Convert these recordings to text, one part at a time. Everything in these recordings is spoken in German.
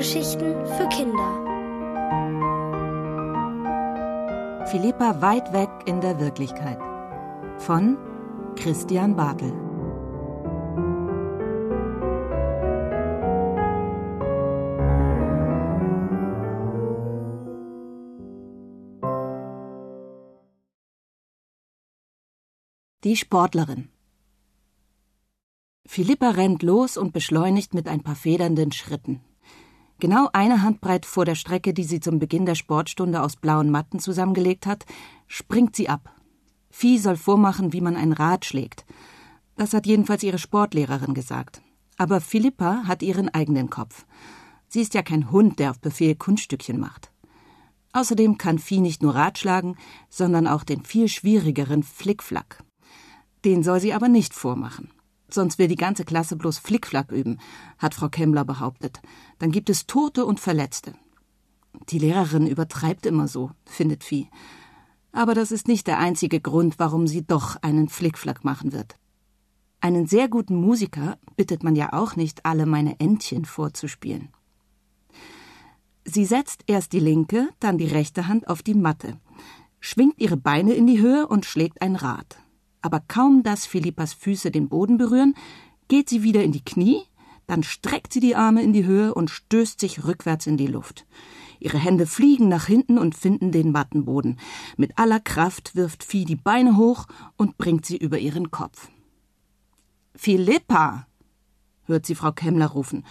Hörgeschichten für Kinder. Philippa weit weg in der Wirklichkeit. Von Christian Bartel. Die Sportlerin. Philippa rennt los und beschleunigt mit ein paar federnden Schritten. Genau eine Handbreit vor der Strecke, die sie zum Beginn der Sportstunde aus blauen Matten zusammengelegt hat, springt sie ab. Vieh soll vormachen, wie man ein Rad schlägt. Das hat jedenfalls ihre Sportlehrerin gesagt. Aber Philippa hat ihren eigenen Kopf. Sie ist ja kein Hund, der auf Befehl Kunststückchen macht. Außerdem kann Vieh nicht nur Rad schlagen, sondern auch den viel schwierigeren Flickflack. Den soll sie aber nicht vormachen. Sonst will die ganze Klasse bloß Flickflack üben, hat Frau Kemmler behauptet. Dann gibt es Tote und Verletzte. Die Lehrerin übertreibt immer so, findet Vieh. Aber das ist nicht der einzige Grund, warum sie doch einen Flickflack machen wird. Einen sehr guten Musiker bittet man ja auch nicht, alle meine Entchen vorzuspielen. Sie setzt erst die linke, dann die rechte Hand auf die Matte, schwingt ihre Beine in die Höhe und schlägt ein Rad aber kaum dass Philippas Füße den Boden berühren, geht sie wieder in die Knie, dann streckt sie die Arme in die Höhe und stößt sich rückwärts in die Luft. Ihre Hände fliegen nach hinten und finden den Mattenboden. Mit aller Kraft wirft Vieh die Beine hoch und bringt sie über ihren Kopf. Philippa! hört sie Frau Kemmler rufen,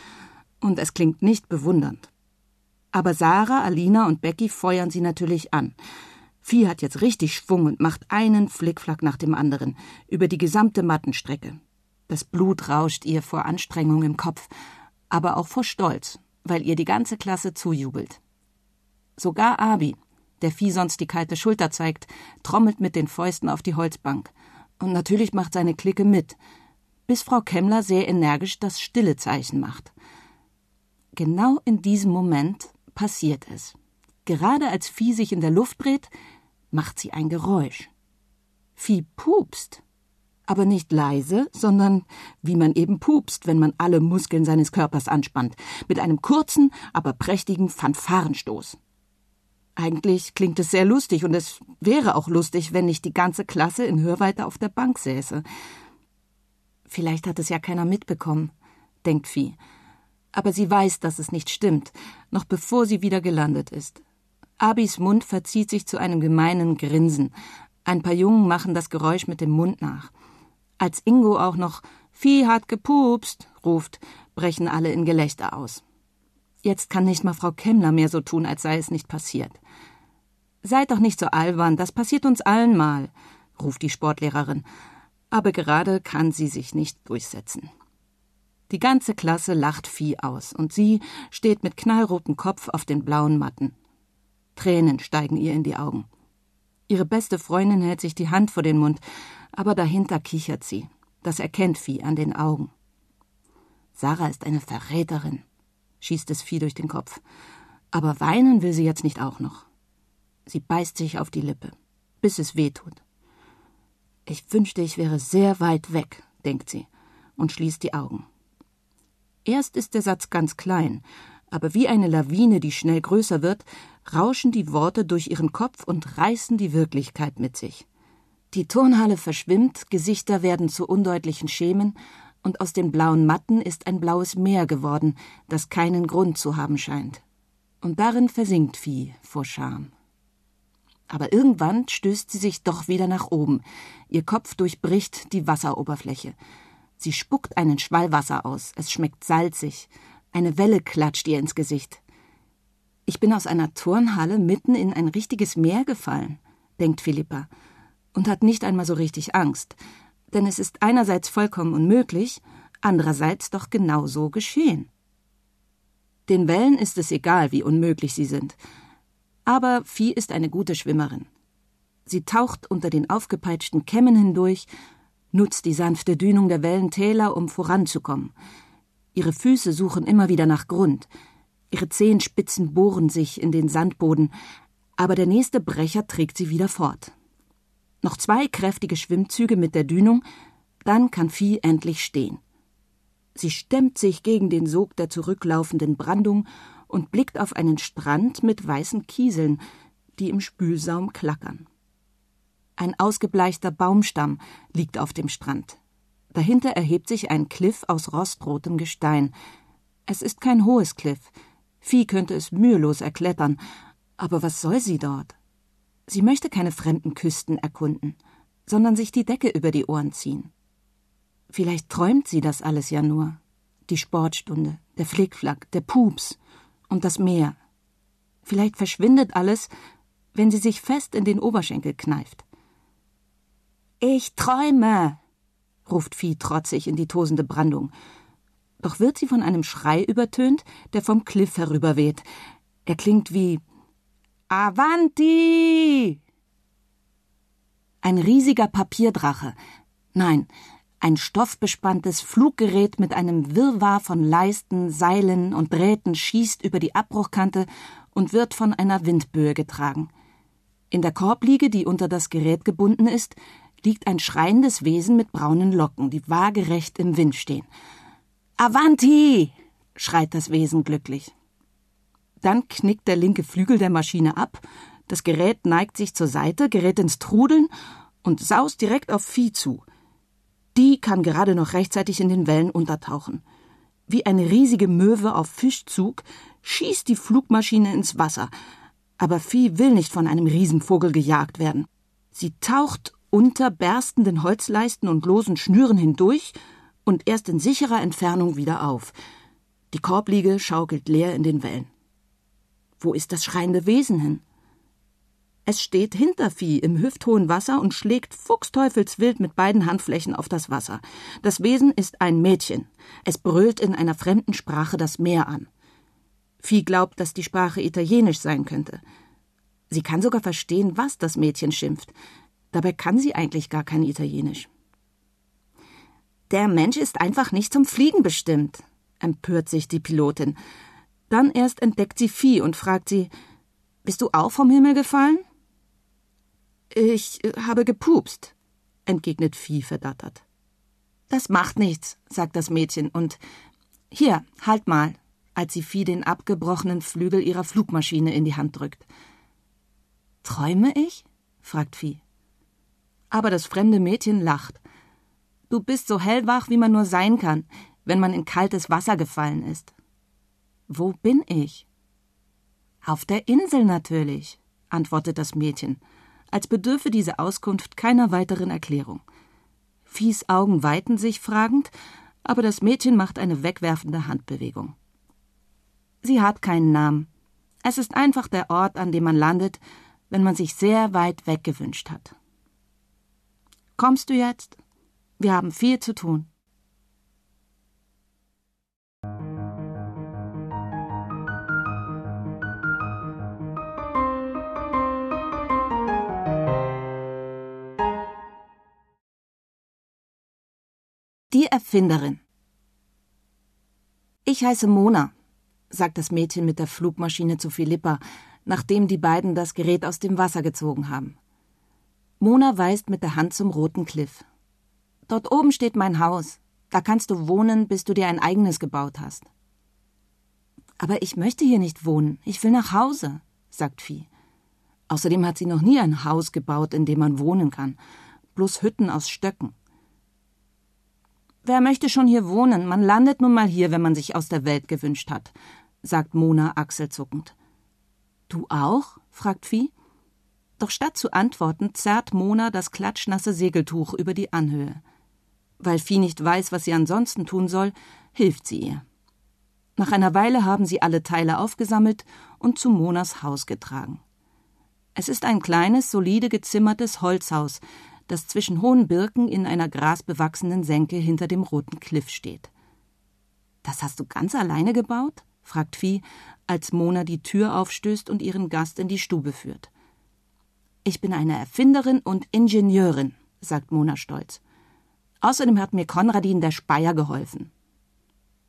und es klingt nicht bewundernd. Aber Sarah, Alina und Becky feuern sie natürlich an. Vieh hat jetzt richtig Schwung und macht einen Flickflack nach dem anderen über die gesamte Mattenstrecke. Das Blut rauscht ihr vor Anstrengung im Kopf, aber auch vor Stolz, weil ihr die ganze Klasse zujubelt. Sogar Abi, der Vieh sonst die kalte Schulter zeigt, trommelt mit den Fäusten auf die Holzbank. Und natürlich macht seine Clique mit, bis Frau Kemmler sehr energisch das stille Zeichen macht. Genau in diesem Moment passiert es. Gerade als Vieh sich in der Luft dreht, macht sie ein Geräusch. Vieh pupst. Aber nicht leise, sondern wie man eben pupst, wenn man alle Muskeln seines Körpers anspannt, mit einem kurzen, aber prächtigen Fanfarenstoß. Eigentlich klingt es sehr lustig und es wäre auch lustig, wenn nicht die ganze Klasse in Hörweite auf der Bank säße. Vielleicht hat es ja keiner mitbekommen, denkt Vieh. Aber sie weiß, dass es nicht stimmt, noch bevor sie wieder gelandet ist. Abis Mund verzieht sich zu einem gemeinen Grinsen. Ein paar Jungen machen das Geräusch mit dem Mund nach. Als Ingo auch noch Vieh hat gepupst ruft, brechen alle in Gelächter aus. Jetzt kann nicht mal Frau Kemmler mehr so tun, als sei es nicht passiert. Seid doch nicht so albern, das passiert uns allen mal, ruft die Sportlehrerin. Aber gerade kann sie sich nicht durchsetzen. Die ganze Klasse lacht Vieh aus, und sie steht mit knallrotem Kopf auf den blauen Matten. Tränen steigen ihr in die Augen. Ihre beste Freundin hält sich die Hand vor den Mund, aber dahinter kichert sie. Das erkennt Vieh an den Augen. Sarah ist eine Verräterin, schießt es Vieh durch den Kopf. Aber weinen will sie jetzt nicht auch noch. Sie beißt sich auf die Lippe, bis es weh tut. Ich wünschte, ich wäre sehr weit weg, denkt sie und schließt die Augen. Erst ist der Satz ganz klein, aber wie eine Lawine, die schnell größer wird, rauschen die Worte durch ihren Kopf und reißen die Wirklichkeit mit sich. Die Turnhalle verschwimmt, Gesichter werden zu undeutlichen Schemen, und aus den blauen Matten ist ein blaues Meer geworden, das keinen Grund zu haben scheint. Und darin versinkt Vieh vor Scham. Aber irgendwann stößt sie sich doch wieder nach oben. Ihr Kopf durchbricht die Wasseroberfläche. Sie spuckt einen Schwall Wasser aus. Es schmeckt salzig. Eine Welle klatscht ihr ins Gesicht. Ich bin aus einer Turnhalle mitten in ein richtiges Meer gefallen, denkt Philippa, und hat nicht einmal so richtig Angst, denn es ist einerseits vollkommen unmöglich, andererseits doch genau so geschehen. Den Wellen ist es egal, wie unmöglich sie sind. Aber Vieh ist eine gute Schwimmerin. Sie taucht unter den aufgepeitschten Kämmen hindurch, nutzt die sanfte Dünung der Wellentäler, um voranzukommen. Ihre Füße suchen immer wieder nach Grund. Ihre Zehenspitzen bohren sich in den Sandboden, aber der nächste Brecher trägt sie wieder fort. Noch zwei kräftige Schwimmzüge mit der Dünung, dann kann Vieh endlich stehen. Sie stemmt sich gegen den Sog der zurücklaufenden Brandung und blickt auf einen Strand mit weißen Kieseln, die im Spülsaum klackern. Ein ausgebleichter Baumstamm liegt auf dem Strand. Dahinter erhebt sich ein Kliff aus rostrotem Gestein. Es ist kein hohes Kliff. Vieh könnte es mühelos erklettern. Aber was soll sie dort? Sie möchte keine fremden Küsten erkunden, sondern sich die Decke über die Ohren ziehen. Vielleicht träumt sie das alles ja nur. Die Sportstunde, der Flickflack, der Pups und das Meer. Vielleicht verschwindet alles, wenn sie sich fest in den Oberschenkel kneift. Ich träume, ruft Vieh trotzig in die tosende Brandung. Doch wird sie von einem Schrei übertönt, der vom Kliff herüberweht. Er klingt wie Avanti! Ein riesiger Papierdrache. Nein, ein stoffbespanntes Fluggerät mit einem Wirrwarr von Leisten, Seilen und Drähten schießt über die Abbruchkante und wird von einer Windböe getragen. In der Korbliege, die unter das Gerät gebunden ist, liegt ein schreiendes Wesen mit braunen Locken, die waagerecht im Wind stehen. Avanti! schreit das Wesen glücklich. Dann knickt der linke Flügel der Maschine ab, das Gerät neigt sich zur Seite, gerät ins Trudeln und saust direkt auf Vieh zu. Die kann gerade noch rechtzeitig in den Wellen untertauchen. Wie eine riesige Möwe auf Fischzug schießt die Flugmaschine ins Wasser, aber Vieh will nicht von einem Riesenvogel gejagt werden. Sie taucht unter berstenden Holzleisten und losen Schnüren hindurch und erst in sicherer Entfernung wieder auf. Die Korbliege schaukelt leer in den Wellen. Wo ist das schreiende Wesen hin? Es steht hinter Vieh im hüfthohen Wasser und schlägt fuchsteufelswild mit beiden Handflächen auf das Wasser. Das Wesen ist ein Mädchen. Es brüllt in einer fremden Sprache das Meer an. Vieh glaubt, dass die Sprache italienisch sein könnte. Sie kann sogar verstehen, was das Mädchen schimpft. Dabei kann sie eigentlich gar kein Italienisch. Der Mensch ist einfach nicht zum Fliegen bestimmt, empört sich die Pilotin. Dann erst entdeckt sie Vieh und fragt sie: Bist du auch vom Himmel gefallen? Ich äh, habe gepupst, entgegnet Vieh verdattert. Das macht nichts, sagt das Mädchen und hier, halt mal, als sie Vieh den abgebrochenen Flügel ihrer Flugmaschine in die Hand drückt. Träume ich? fragt Vieh. Aber das fremde Mädchen lacht. Du bist so hellwach, wie man nur sein kann, wenn man in kaltes Wasser gefallen ist. Wo bin ich? Auf der Insel natürlich, antwortet das Mädchen, als bedürfe diese Auskunft keiner weiteren Erklärung. Viehs Augen weiten sich fragend, aber das Mädchen macht eine wegwerfende Handbewegung. Sie hat keinen Namen. Es ist einfach der Ort, an dem man landet, wenn man sich sehr weit weg gewünscht hat. Kommst du jetzt? Wir haben viel zu tun. Die Erfinderin Ich heiße Mona, sagt das Mädchen mit der Flugmaschine zu Philippa, nachdem die beiden das Gerät aus dem Wasser gezogen haben. Mona weist mit der Hand zum roten Kliff. Dort oben steht mein Haus. Da kannst du wohnen, bis du dir ein eigenes gebaut hast. Aber ich möchte hier nicht wohnen. Ich will nach Hause, sagt Vieh. Außerdem hat sie noch nie ein Haus gebaut, in dem man wohnen kann. Bloß Hütten aus Stöcken. Wer möchte schon hier wohnen? Man landet nun mal hier, wenn man sich aus der Welt gewünscht hat, sagt Mona achselzuckend. Du auch? fragt Vieh. Doch statt zu antworten, zerrt Mona das klatschnasse Segeltuch über die Anhöhe. Weil Vieh nicht weiß, was sie ansonsten tun soll, hilft sie ihr. Nach einer Weile haben sie alle Teile aufgesammelt und zu Monas Haus getragen. Es ist ein kleines, solide gezimmertes Holzhaus, das zwischen hohen Birken in einer grasbewachsenen Senke hinter dem roten Kliff steht. Das hast du ganz alleine gebaut? fragt Vieh, als Mona die Tür aufstößt und ihren Gast in die Stube führt. Ich bin eine Erfinderin und Ingenieurin, sagt Mona stolz. Außerdem hat mir Konradin der Speier geholfen.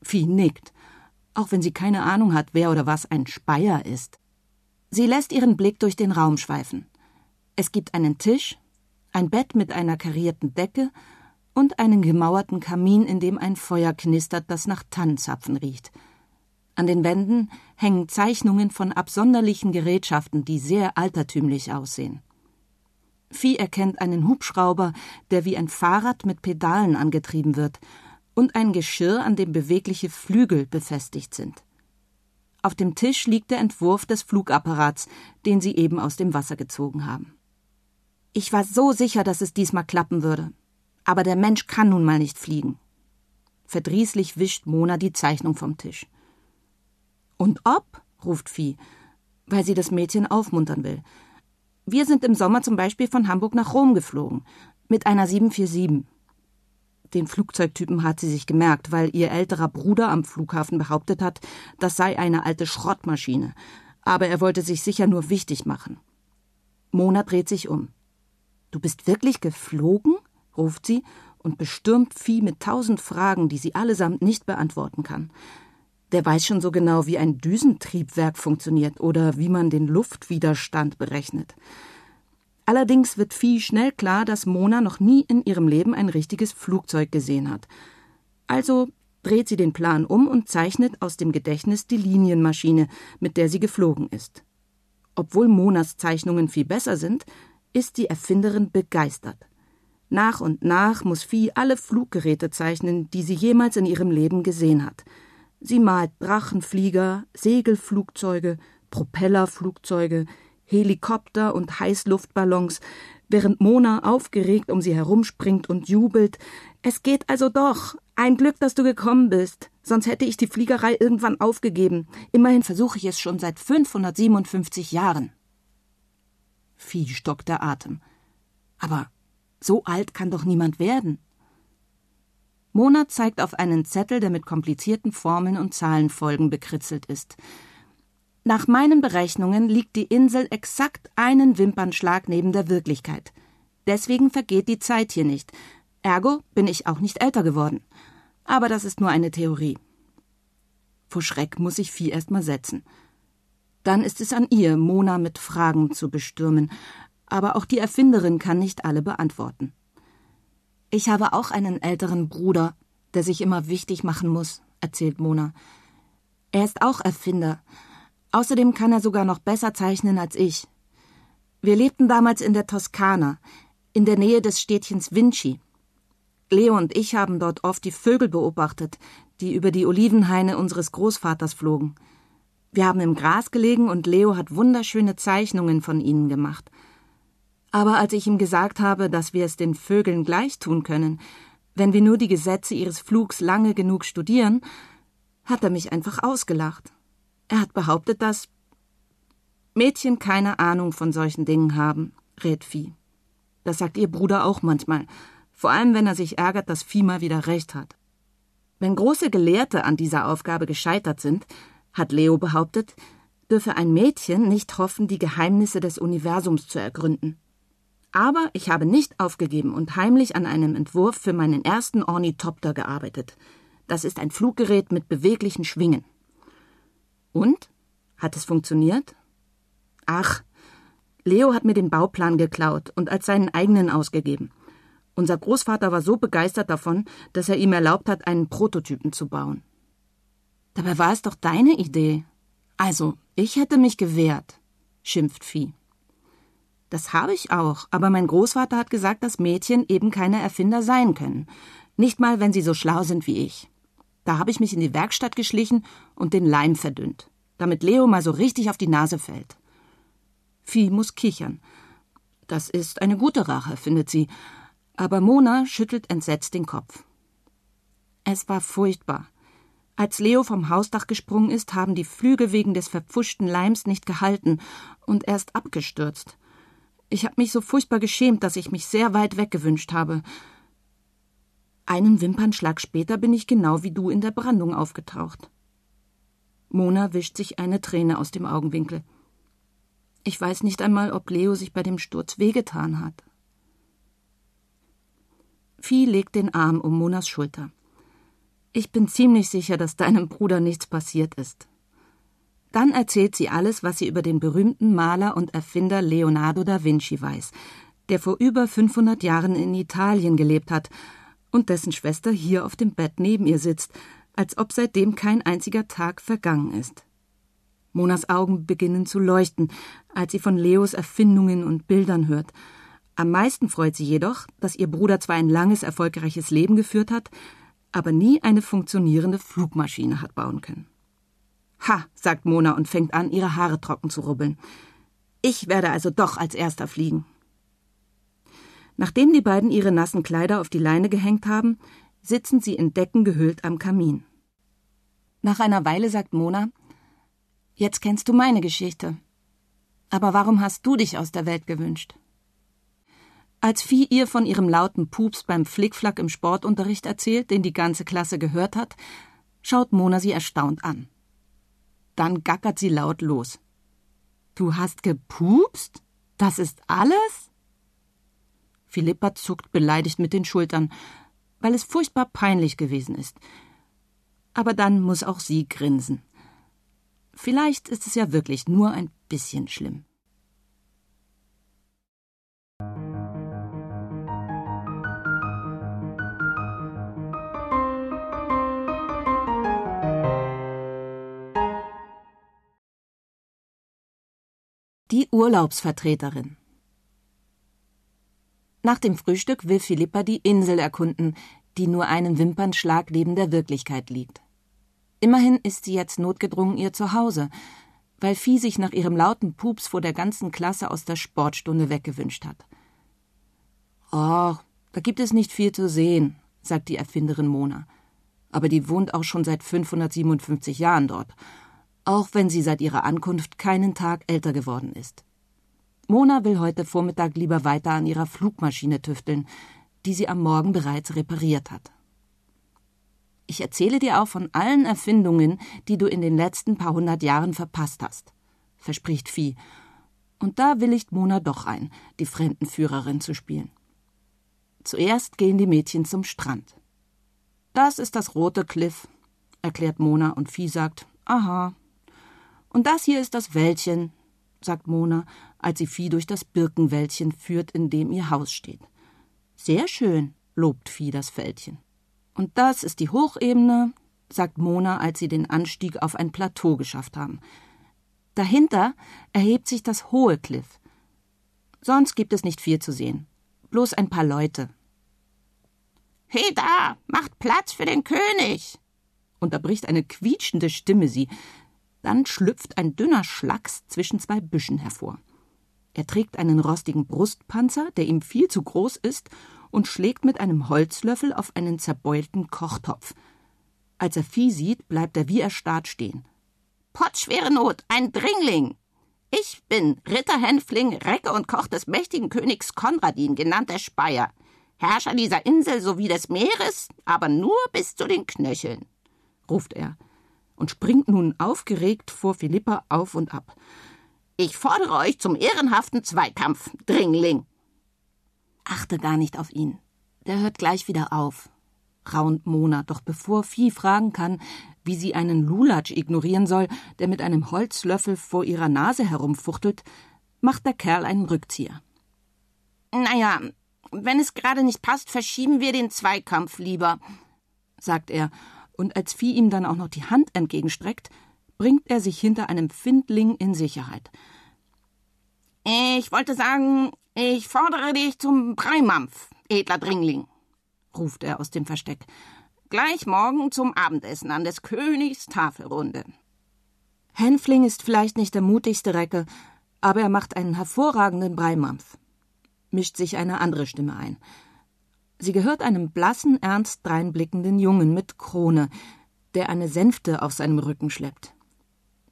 Vieh nickt, auch wenn sie keine Ahnung hat, wer oder was ein Speier ist. Sie lässt ihren Blick durch den Raum schweifen. Es gibt einen Tisch, ein Bett mit einer karierten Decke und einen gemauerten Kamin, in dem ein Feuer knistert, das nach Tannenzapfen riecht. An den Wänden hängen Zeichnungen von absonderlichen Gerätschaften, die sehr altertümlich aussehen. Vieh erkennt einen Hubschrauber, der wie ein Fahrrad mit Pedalen angetrieben wird, und ein Geschirr, an dem bewegliche Flügel befestigt sind. Auf dem Tisch liegt der Entwurf des Flugapparats, den sie eben aus dem Wasser gezogen haben. Ich war so sicher, dass es diesmal klappen würde. Aber der Mensch kann nun mal nicht fliegen. Verdrießlich wischt Mona die Zeichnung vom Tisch. Und ob? ruft Vieh, weil sie das Mädchen aufmuntern will. Wir sind im Sommer zum Beispiel von Hamburg nach Rom geflogen. Mit einer 747. Den Flugzeugtypen hat sie sich gemerkt, weil ihr älterer Bruder am Flughafen behauptet hat, das sei eine alte Schrottmaschine. Aber er wollte sich sicher nur wichtig machen. Mona dreht sich um. Du bist wirklich geflogen? ruft sie und bestürmt Vieh mit tausend Fragen, die sie allesamt nicht beantworten kann. Der weiß schon so genau, wie ein Düsentriebwerk funktioniert oder wie man den Luftwiderstand berechnet. Allerdings wird Vieh schnell klar, dass Mona noch nie in ihrem Leben ein richtiges Flugzeug gesehen hat. Also dreht sie den Plan um und zeichnet aus dem Gedächtnis die Linienmaschine, mit der sie geflogen ist. Obwohl Monas Zeichnungen viel besser sind, ist die Erfinderin begeistert. Nach und nach muss Vieh alle Fluggeräte zeichnen, die sie jemals in ihrem Leben gesehen hat. Sie malt Drachenflieger, Segelflugzeuge, Propellerflugzeuge, Helikopter und Heißluftballons, während Mona aufgeregt um sie herumspringt und jubelt. Es geht also doch. Ein Glück, dass du gekommen bist. Sonst hätte ich die Fliegerei irgendwann aufgegeben. Immerhin versuche ich es schon seit 557 Jahren. Vieh stockt der Atem. Aber so alt kann doch niemand werden. Mona zeigt auf einen Zettel, der mit komplizierten Formeln und Zahlenfolgen bekritzelt ist. Nach meinen Berechnungen liegt die Insel exakt einen Wimpernschlag neben der Wirklichkeit. Deswegen vergeht die Zeit hier nicht. Ergo bin ich auch nicht älter geworden. Aber das ist nur eine Theorie. Vor Schreck muss sich Vieh erst mal setzen. Dann ist es an ihr, Mona mit Fragen zu bestürmen. Aber auch die Erfinderin kann nicht alle beantworten. Ich habe auch einen älteren Bruder, der sich immer wichtig machen muss, erzählt Mona. Er ist auch Erfinder, Außerdem kann er sogar noch besser zeichnen als ich. Wir lebten damals in der Toskana, in der Nähe des Städtchens Vinci. Leo und ich haben dort oft die Vögel beobachtet, die über die Olivenhaine unseres Großvaters flogen. Wir haben im Gras gelegen und Leo hat wunderschöne Zeichnungen von ihnen gemacht. Aber als ich ihm gesagt habe, dass wir es den Vögeln gleich tun können, wenn wir nur die Gesetze ihres Flugs lange genug studieren, hat er mich einfach ausgelacht. Er hat behauptet, dass Mädchen keine Ahnung von solchen Dingen haben, rät Vieh. Das sagt ihr Bruder auch manchmal, vor allem wenn er sich ärgert, dass Vieh mal wieder recht hat. Wenn große Gelehrte an dieser Aufgabe gescheitert sind, hat Leo behauptet, dürfe ein Mädchen nicht hoffen, die Geheimnisse des Universums zu ergründen. Aber ich habe nicht aufgegeben und heimlich an einem Entwurf für meinen ersten Ornithopter gearbeitet. Das ist ein Fluggerät mit beweglichen Schwingen. Und? Hat es funktioniert? Ach, Leo hat mir den Bauplan geklaut und als seinen eigenen ausgegeben. Unser Großvater war so begeistert davon, dass er ihm erlaubt hat, einen Prototypen zu bauen. Dabei war es doch deine Idee. Also, ich hätte mich gewehrt, schimpft Vieh. Das habe ich auch, aber mein Großvater hat gesagt, dass Mädchen eben keine Erfinder sein können. Nicht mal, wenn sie so schlau sind wie ich. Da habe ich mich in die Werkstatt geschlichen und den Leim verdünnt, damit Leo mal so richtig auf die Nase fällt. Vieh muss kichern. Das ist eine gute Rache, findet sie, aber Mona schüttelt entsetzt den Kopf. Es war furchtbar. Als Leo vom Hausdach gesprungen ist, haben die Flüge wegen des verpfuschten Leims nicht gehalten und er ist abgestürzt. Ich habe mich so furchtbar geschämt, dass ich mich sehr weit weggewünscht habe. Einen Wimpernschlag später bin ich genau wie du in der Brandung aufgetaucht. Mona wischt sich eine Träne aus dem Augenwinkel. Ich weiß nicht einmal, ob Leo sich bei dem Sturz wehgetan hat. Vieh legt den Arm um Monas Schulter. Ich bin ziemlich sicher, dass deinem Bruder nichts passiert ist. Dann erzählt sie alles, was sie über den berühmten Maler und Erfinder Leonardo da Vinci weiß, der vor über 500 Jahren in Italien gelebt hat und dessen Schwester hier auf dem Bett neben ihr sitzt, als ob seitdem kein einziger Tag vergangen ist. Monas Augen beginnen zu leuchten, als sie von Leos Erfindungen und Bildern hört. Am meisten freut sie jedoch, dass ihr Bruder zwar ein langes, erfolgreiches Leben geführt hat, aber nie eine funktionierende Flugmaschine hat bauen können. Ha, sagt Mona und fängt an, ihre Haare trocken zu rubbeln. Ich werde also doch als erster fliegen. Nachdem die beiden ihre nassen Kleider auf die Leine gehängt haben, sitzen sie in Decken gehüllt am Kamin. Nach einer Weile sagt Mona Jetzt kennst du meine Geschichte. Aber warum hast du dich aus der Welt gewünscht? Als Vieh ihr von ihrem lauten Pups beim Flickflack im Sportunterricht erzählt, den die ganze Klasse gehört hat, schaut Mona sie erstaunt an. Dann gackert sie laut los. Du hast gepupst? Das ist alles? Philippa zuckt beleidigt mit den Schultern, weil es furchtbar peinlich gewesen ist. Aber dann muss auch sie grinsen. Vielleicht ist es ja wirklich nur ein bisschen schlimm. Die Urlaubsvertreterin Nach dem Frühstück will Philippa die Insel erkunden, die nur einen Wimpernschlag neben der Wirklichkeit liegt. Immerhin ist sie jetzt notgedrungen ihr Zuhause, weil Vieh sich nach ihrem lauten Pups vor der ganzen Klasse aus der Sportstunde weggewünscht hat. Oh, da gibt es nicht viel zu sehen, sagt die Erfinderin Mona. Aber die wohnt auch schon seit 557 Jahren dort auch wenn sie seit ihrer Ankunft keinen Tag älter geworden ist. Mona will heute Vormittag lieber weiter an ihrer Flugmaschine tüfteln, die sie am Morgen bereits repariert hat. Ich erzähle dir auch von allen Erfindungen, die du in den letzten paar hundert Jahren verpasst hast, verspricht Vieh. Und da willigt Mona doch ein, die Fremdenführerin zu spielen. Zuerst gehen die Mädchen zum Strand. Das ist das rote Cliff, erklärt Mona und Vieh sagt, aha, und das hier ist das Wäldchen, sagt Mona, als sie Vieh durch das Birkenwäldchen führt, in dem ihr Haus steht. Sehr schön, lobt Vieh das Fältchen. Und das ist die Hochebene, sagt Mona, als sie den Anstieg auf ein Plateau geschafft haben. Dahinter erhebt sich das hohe Kliff. Sonst gibt es nicht viel zu sehen. Bloß ein paar Leute. He da, macht Platz für den König! unterbricht eine quietschende Stimme sie, dann schlüpft ein dünner Schlacks zwischen zwei Büschen hervor. Er trägt einen rostigen Brustpanzer, der ihm viel zu groß ist, und schlägt mit einem Holzlöffel auf einen zerbeulten Kochtopf. Als er Vieh sieht, bleibt er wie erstarrt stehen. Pottschwere Not, ein Dringling! Ich bin Ritter Hänfling, Recke und Koch des mächtigen Königs Konradin, genannt der Speyer, Herrscher dieser Insel sowie des Meeres, aber nur bis zu den Knöcheln, ruft er und springt nun aufgeregt vor Philippa auf und ab. Ich fordere euch zum ehrenhaften Zweikampf, Dringling. Achte gar nicht auf ihn. Der hört gleich wieder auf, raunt Mona, doch bevor Vieh fragen kann, wie sie einen Lulatsch ignorieren soll, der mit einem Holzlöffel vor ihrer Nase herumfuchtelt, macht der Kerl einen Rückzieher. Naja, wenn es gerade nicht passt, verschieben wir den Zweikampf lieber, sagt er und als Vieh ihm dann auch noch die Hand entgegenstreckt, bringt er sich hinter einem Findling in Sicherheit. Ich wollte sagen, ich fordere dich zum Breimampf, edler Dringling, ruft er aus dem Versteck. Gleich morgen zum Abendessen an des Königs Tafelrunde. Hänfling ist vielleicht nicht der mutigste Recke, aber er macht einen hervorragenden Breimampf. Mischt sich eine andere Stimme ein. Sie gehört einem blassen, ernst dreinblickenden Jungen mit Krone, der eine Sänfte auf seinem Rücken schleppt.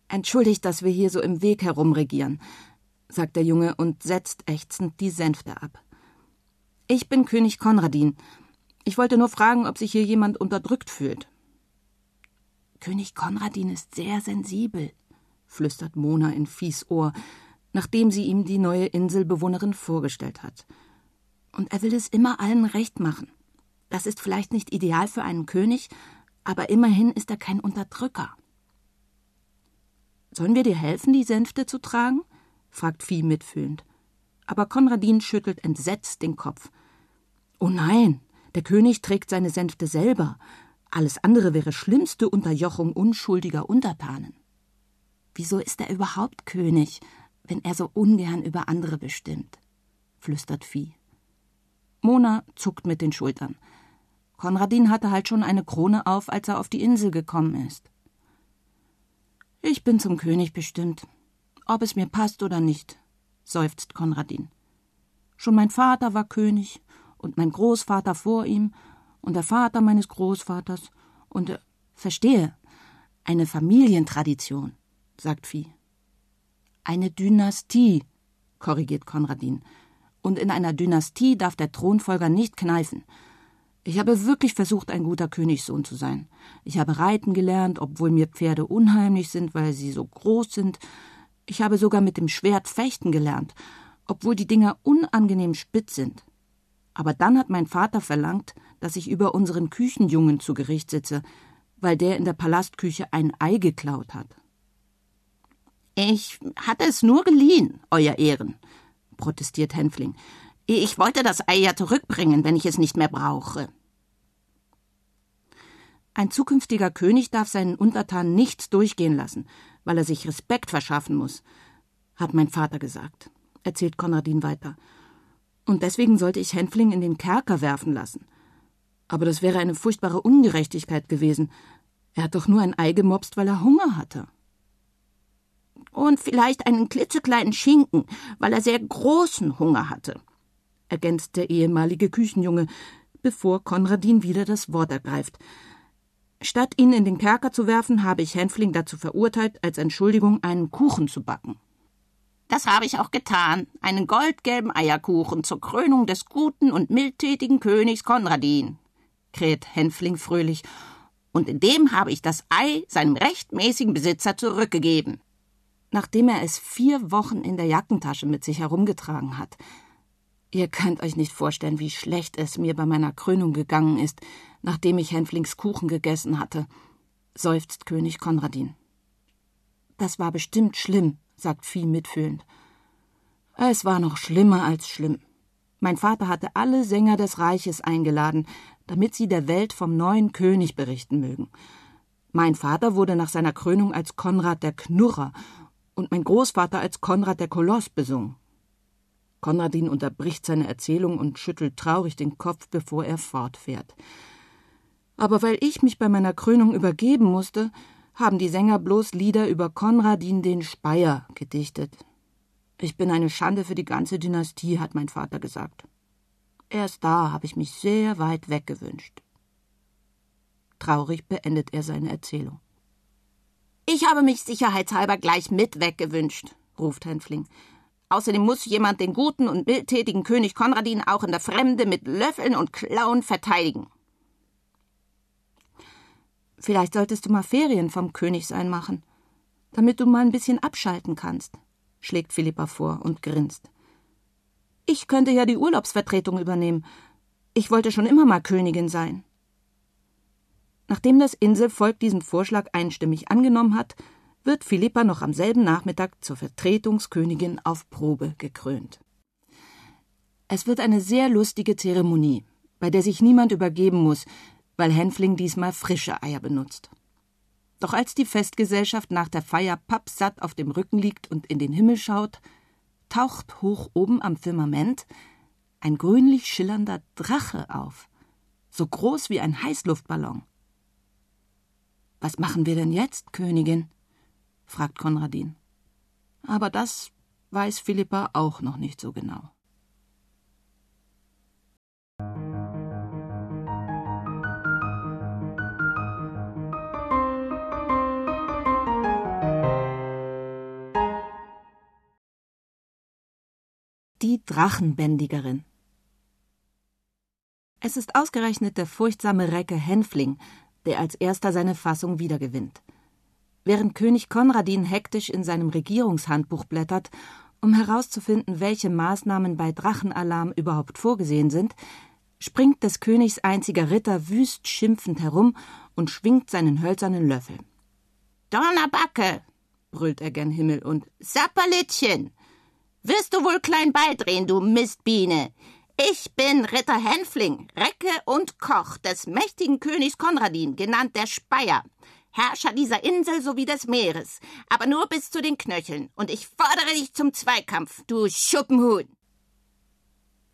Entschuldigt, dass wir hier so im Weg herumregieren, sagt der Junge und setzt ächzend die Sänfte ab. Ich bin König Konradin. Ich wollte nur fragen, ob sich hier jemand unterdrückt fühlt. König Konradin ist sehr sensibel, flüstert Mona in Viehs Ohr, nachdem sie ihm die neue Inselbewohnerin vorgestellt hat. Und er will es immer allen recht machen. Das ist vielleicht nicht ideal für einen König, aber immerhin ist er kein Unterdrücker. Sollen wir dir helfen, die Sänfte zu tragen? fragt Vieh mitfühlend. Aber Konradin schüttelt entsetzt den Kopf. Oh nein, der König trägt seine Sänfte selber. Alles andere wäre schlimmste Unterjochung unschuldiger Untertanen. Wieso ist er überhaupt König, wenn er so ungern über andere bestimmt? flüstert Vieh. Mona zuckt mit den Schultern. Konradin hatte halt schon eine Krone auf, als er auf die Insel gekommen ist. Ich bin zum König bestimmt, ob es mir passt oder nicht, seufzt Konradin. Schon mein Vater war König und mein Großvater vor ihm und der Vater meines Großvaters und äh, verstehe, eine Familientradition, sagt Vieh. Eine Dynastie, korrigiert Konradin. Und in einer Dynastie darf der Thronfolger nicht kneifen. Ich habe wirklich versucht, ein guter Königssohn zu sein. Ich habe reiten gelernt, obwohl mir Pferde unheimlich sind, weil sie so groß sind. Ich habe sogar mit dem Schwert fechten gelernt, obwohl die Dinger unangenehm spitz sind. Aber dann hat mein Vater verlangt, dass ich über unseren Küchenjungen zu Gericht sitze, weil der in der Palastküche ein Ei geklaut hat. Ich hatte es nur geliehen, Euer Ehren, protestiert Hänfling. Ich wollte das Ei ja zurückbringen, wenn ich es nicht mehr brauche. Ein zukünftiger König darf seinen Untertanen nichts durchgehen lassen, weil er sich Respekt verschaffen muss, hat mein Vater gesagt, erzählt Konradin weiter. Und deswegen sollte ich Hänfling in den Kerker werfen lassen. Aber das wäre eine furchtbare Ungerechtigkeit gewesen. Er hat doch nur ein Ei gemopst, weil er Hunger hatte. Und vielleicht einen klitzekleinen Schinken, weil er sehr großen Hunger hatte, ergänzt der ehemalige Küchenjunge, bevor Konradin wieder das Wort ergreift. Statt ihn in den Kerker zu werfen, habe ich Hänfling dazu verurteilt, als Entschuldigung einen Kuchen zu backen. Das habe ich auch getan, einen goldgelben Eierkuchen zur Krönung des guten und mildtätigen Königs Konradin, kräht Hänfling fröhlich, und in dem habe ich das Ei seinem rechtmäßigen Besitzer zurückgegeben. Nachdem er es vier Wochen in der Jackentasche mit sich herumgetragen hat. Ihr könnt euch nicht vorstellen, wie schlecht es mir bei meiner Krönung gegangen ist, nachdem ich Hänflings Kuchen gegessen hatte, seufzt König Konradin. Das war bestimmt schlimm, sagt Vieh mitfühlend. Es war noch schlimmer als schlimm. Mein Vater hatte alle Sänger des Reiches eingeladen, damit sie der Welt vom neuen König berichten mögen. Mein Vater wurde nach seiner Krönung als Konrad der Knurrer und mein Großvater als Konrad der Koloss besungen. Konradin unterbricht seine Erzählung und schüttelt traurig den Kopf, bevor er fortfährt. Aber weil ich mich bei meiner Krönung übergeben musste, haben die Sänger bloß Lieder über Konradin den Speyer gedichtet. Ich bin eine Schande für die ganze Dynastie, hat mein Vater gesagt. Erst da habe ich mich sehr weit weggewünscht. Traurig beendet er seine Erzählung. Ich habe mich sicherheitshalber gleich mit weggewünscht, ruft Hänfling. Außerdem muss jemand den guten und mildtätigen König Konradin auch in der Fremde mit Löffeln und Klauen verteidigen. Vielleicht solltest du mal Ferien vom Königsein machen, damit du mal ein bisschen abschalten kannst, schlägt Philippa vor und grinst. Ich könnte ja die Urlaubsvertretung übernehmen. Ich wollte schon immer mal Königin sein. Nachdem das Inselvolk diesen Vorschlag einstimmig angenommen hat, wird Philippa noch am selben Nachmittag zur Vertretungskönigin auf Probe gekrönt. Es wird eine sehr lustige Zeremonie, bei der sich niemand übergeben muss, weil Hänfling diesmal frische Eier benutzt. Doch als die Festgesellschaft nach der Feier pappsatt auf dem Rücken liegt und in den Himmel schaut, taucht hoch oben am Firmament ein grünlich schillernder Drache auf, so groß wie ein Heißluftballon. Was machen wir denn jetzt, Königin? fragt Konradin. Aber das weiß Philippa auch noch nicht so genau. Die Drachenbändigerin Es ist ausgerechnet der furchtsame Recke Hänfling, der als erster seine Fassung wiedergewinnt. Während König Konradin hektisch in seinem Regierungshandbuch blättert, um herauszufinden, welche Maßnahmen bei Drachenalarm überhaupt vorgesehen sind, springt des Königs einziger Ritter wüst schimpfend herum und schwingt seinen hölzernen Löffel. Donnerbacke! brüllt er gen Himmel und Sapperlittchen! Wirst du wohl klein beidrehen, du Mistbiene! Ich bin Ritter Hänfling, Recke und Koch des mächtigen Königs Konradin, genannt der Speier. Herrscher dieser Insel sowie des Meeres, aber nur bis zu den Knöcheln, und ich fordere dich zum Zweikampf, du Schuppenhuhn.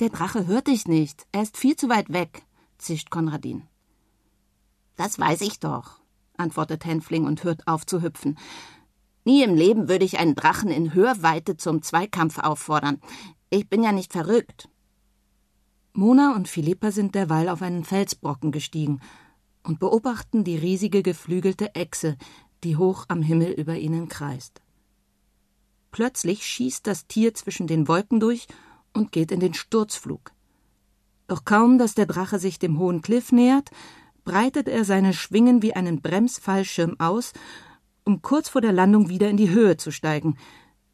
Der Drache hört dich nicht, er ist viel zu weit weg, zischt Konradin. Das weiß ich doch, antwortet Hänfling und hört auf zu hüpfen. Nie im Leben würde ich einen Drachen in Hörweite zum Zweikampf auffordern. Ich bin ja nicht verrückt. Mona und Philippa sind derweil auf einen Felsbrocken gestiegen und beobachten die riesige geflügelte Echse, die hoch am Himmel über ihnen kreist. Plötzlich schießt das Tier zwischen den Wolken durch und geht in den Sturzflug. Doch kaum, dass der Drache sich dem hohen Kliff nähert, breitet er seine Schwingen wie einen Bremsfallschirm aus, um kurz vor der Landung wieder in die Höhe zu steigen,